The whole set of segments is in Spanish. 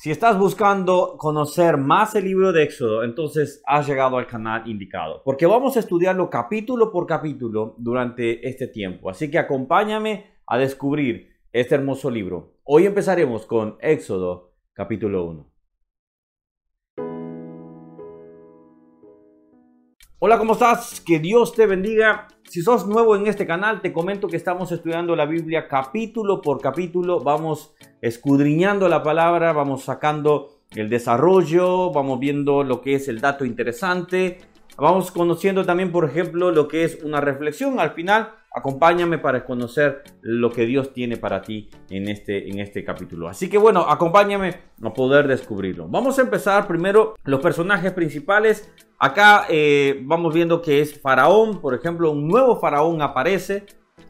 Si estás buscando conocer más el libro de Éxodo, entonces has llegado al canal indicado, porque vamos a estudiarlo capítulo por capítulo durante este tiempo. Así que acompáñame a descubrir este hermoso libro. Hoy empezaremos con Éxodo capítulo 1. Hola, ¿cómo estás? Que Dios te bendiga. Si sos nuevo en este canal, te comento que estamos estudiando la Biblia capítulo por capítulo. Vamos escudriñando la palabra, vamos sacando el desarrollo, vamos viendo lo que es el dato interesante, vamos conociendo también, por ejemplo, lo que es una reflexión. Al final, acompáñame para conocer lo que Dios tiene para ti en este, en este capítulo. Así que bueno, acompáñame a poder descubrirlo. Vamos a empezar primero los personajes principales. Acá eh, vamos viendo que es Faraón, por ejemplo, un nuevo Faraón aparece.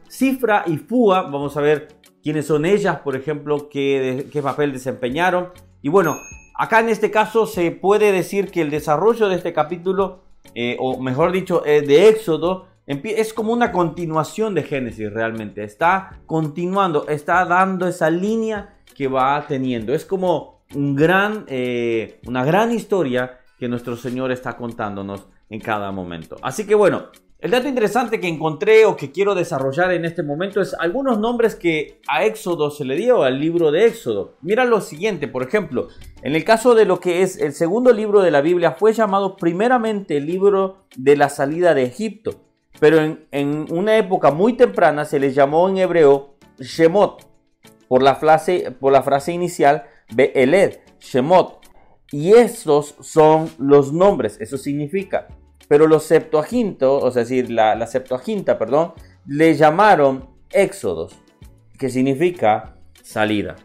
Cifra y Fua, vamos a ver quiénes son ellas, por ejemplo, qué, papel desempeñaron. Y bueno, acá en este caso se puede decir que el desarrollo de este capítulo, eh, o mejor dicho, eh, de Éxodo, es como una continuación de Génesis realmente. Está continuando, está dando esa línea que va teniendo. Es como un gran, eh, una gran historia que nuestro Señor está contándonos en cada momento. Así que bueno, el dato interesante que encontré o que quiero desarrollar en este momento es algunos nombres que a Éxodo se le dio, al libro de Éxodo. Mira lo siguiente, por ejemplo, en el caso de lo que es el segundo libro de la Biblia, fue llamado primeramente el libro de la salida de Egipto, pero en, una época muy temprana se le llamó en hebreo Shemot, por la frase, por la frase inicial Be'eled, Shemot. Y estos son los nombres, eso significa pero los septuagintos, o sea, decir, la, la Septuaginta, perdón, le llamaron éxodos, que significa salida.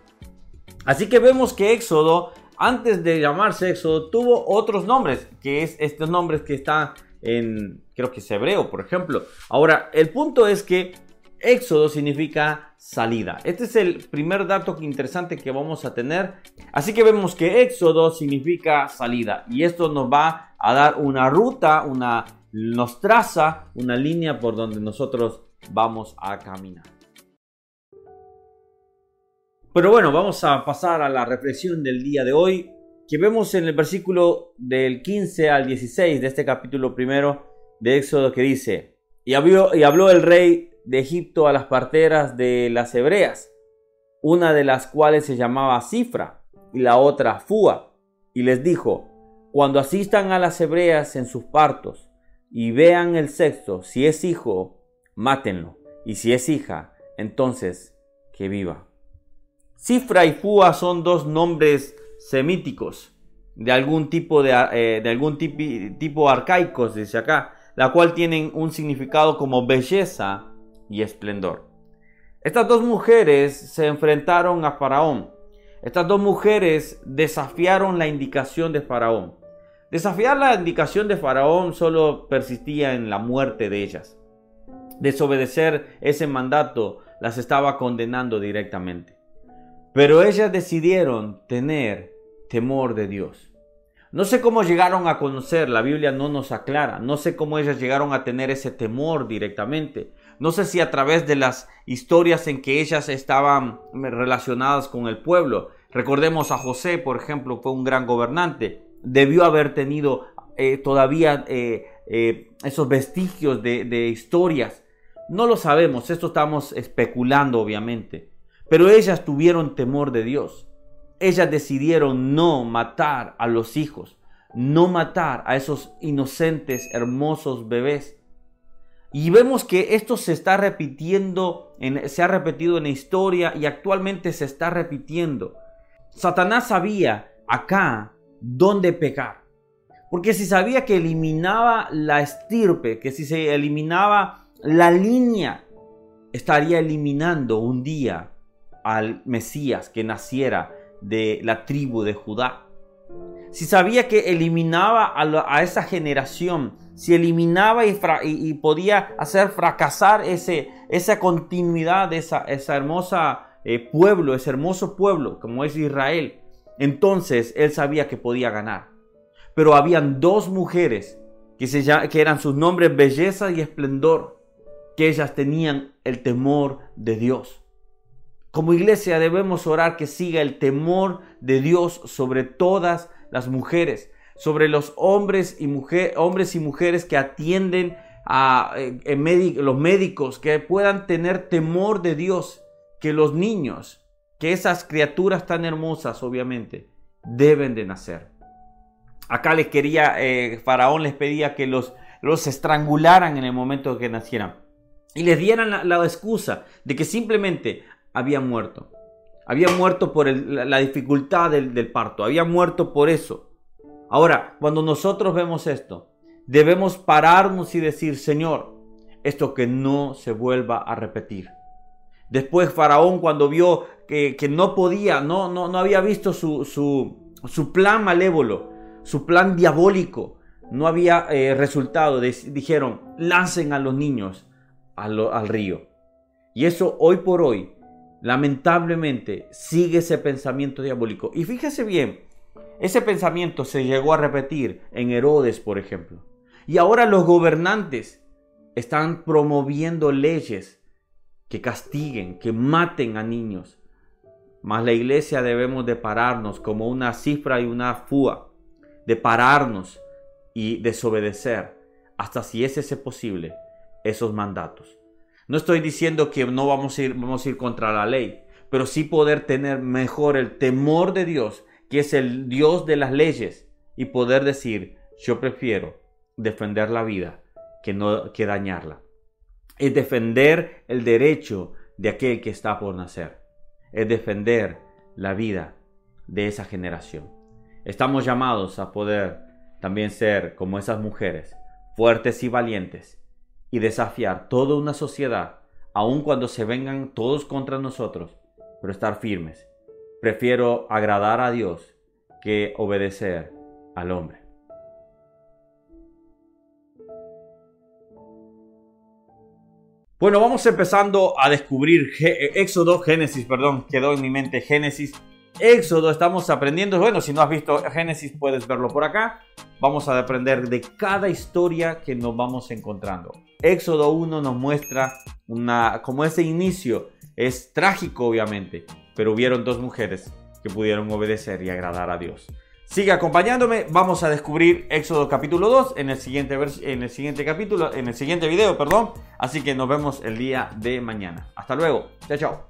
Así que vemos que Éxodo, antes de llamarse Éxodo, tuvo otros nombres, que es estos nombres que están en, creo que es hebreo, por ejemplo. Ahora, el punto es que Éxodo significa salida. Este es el primer dato interesante que vamos a tener. Así que vemos que Éxodo significa salida y esto nos va a dar una ruta, una, nos traza una línea por donde nosotros vamos a caminar. Pero bueno, vamos a pasar a la reflexión del día de hoy, que vemos en el versículo del 15 al 16 de este capítulo primero de Éxodo que dice, y habló, y habló el rey de Egipto a las parteras de las hebreas, una de las cuales se llamaba Cifra y la otra Fua, y les dijo, cuando asistan a las hebreas en sus partos y vean el sexo, si es hijo, mátenlo, y si es hija, entonces que viva. Cifra y Fua son dos nombres semíticos de algún tipo de, eh, de algún tipo arcaicos, dice acá, la cual tienen un significado como belleza y esplendor. Estas dos mujeres se enfrentaron a Faraón. Estas dos mujeres desafiaron la indicación de Faraón. Desafiar la indicación de Faraón solo persistía en la muerte de ellas. Desobedecer ese mandato las estaba condenando directamente. Pero ellas decidieron tener temor de Dios. No sé cómo llegaron a conocer, la Biblia no nos aclara, no sé cómo ellas llegaron a tener ese temor directamente. No sé si a través de las historias en que ellas estaban relacionadas con el pueblo. Recordemos a José, por ejemplo, fue un gran gobernante debió haber tenido eh, todavía eh, eh, esos vestigios de, de historias. No lo sabemos, esto estamos especulando obviamente. Pero ellas tuvieron temor de Dios. Ellas decidieron no matar a los hijos, no matar a esos inocentes, hermosos bebés. Y vemos que esto se está repitiendo, en, se ha repetido en la historia y actualmente se está repitiendo. Satanás sabía acá dónde pecar. Porque si sabía que eliminaba la estirpe, que si se eliminaba la línea, estaría eliminando un día al Mesías que naciera de la tribu de Judá. Si sabía que eliminaba a, esa generación, si eliminaba y, podía hacer fracasar ese, esa continuidad de esa, esa hermosa eh, pueblo, ese hermoso pueblo como es Israel, entonces él sabía que podía ganar. Pero habían dos mujeres que, se, que eran sus nombres belleza y esplendor, que ellas tenían el temor de Dios. Como iglesia debemos orar que siga el temor de Dios sobre todas las mujeres, sobre los hombres y, hombres y mujeres que atienden a eh, los médicos, que puedan tener temor de Dios, que los niños, que esas criaturas tan hermosas, obviamente, deben de nacer. Acá les quería, eh, Faraón les pedía que los, los estrangularan en el momento que nacieran y les dieran la, excusa de que simplemente había muerto. Había muerto por la, dificultad del, parto, había muerto por eso. Ahora, cuando nosotros vemos esto, debemos pararnos y decir, Señor, esto que no se vuelva a repetir. Después Faraón cuando vio que, no podía, no, no, no había visto su, su, plan malévolo, su plan diabólico, no había eh, resultado, dijeron, lancen a los niños al, río. Y eso hoy por hoy, lamentablemente, sigue ese pensamiento diabólico. Y fíjese bien, ese pensamiento se llegó a repetir en Herodes, por ejemplo. Y ahora los gobernantes están promoviendo leyes que castiguen, que maten a niños. Mas la iglesia debemos de pararnos como una cifra y una fúa, de pararnos y desobedecer hasta si es ese posible esos mandatos. No estoy diciendo que no vamos a ir, vamos a ir contra la ley, pero sí poder tener mejor el temor de Dios, que es el Dios de las leyes, y poder decir, yo prefiero defender la vida que no que dañarla. Es defender el derecho de aquel que está por nacer. Es defender la vida de esa generación. Estamos llamados a poder también ser como esas mujeres, fuertes y valientes, y desafiar toda una sociedad, aun cuando se vengan todos contra nosotros, pero estar firmes. Prefiero agradar a Dios que obedecer al hombre. Bueno, vamos empezando a descubrir Éxodo, Génesis, perdón, quedó en mi mente Génesis Éxodo estamos aprendiendo, bueno, si no has visto Génesis puedes verlo por acá. Vamos a aprender de cada historia que nos vamos encontrando. Éxodo 1 nos muestra una, como ese inicio, es trágico obviamente, pero hubieron dos mujeres que pudieron obedecer y agradar a Dios. Sigue acompañándome, vamos a descubrir Éxodo capítulo 2 en el siguiente, en el siguiente capítulo, en el siguiente video, perdón. Así que nos vemos el día de mañana. Hasta luego, chao, chao.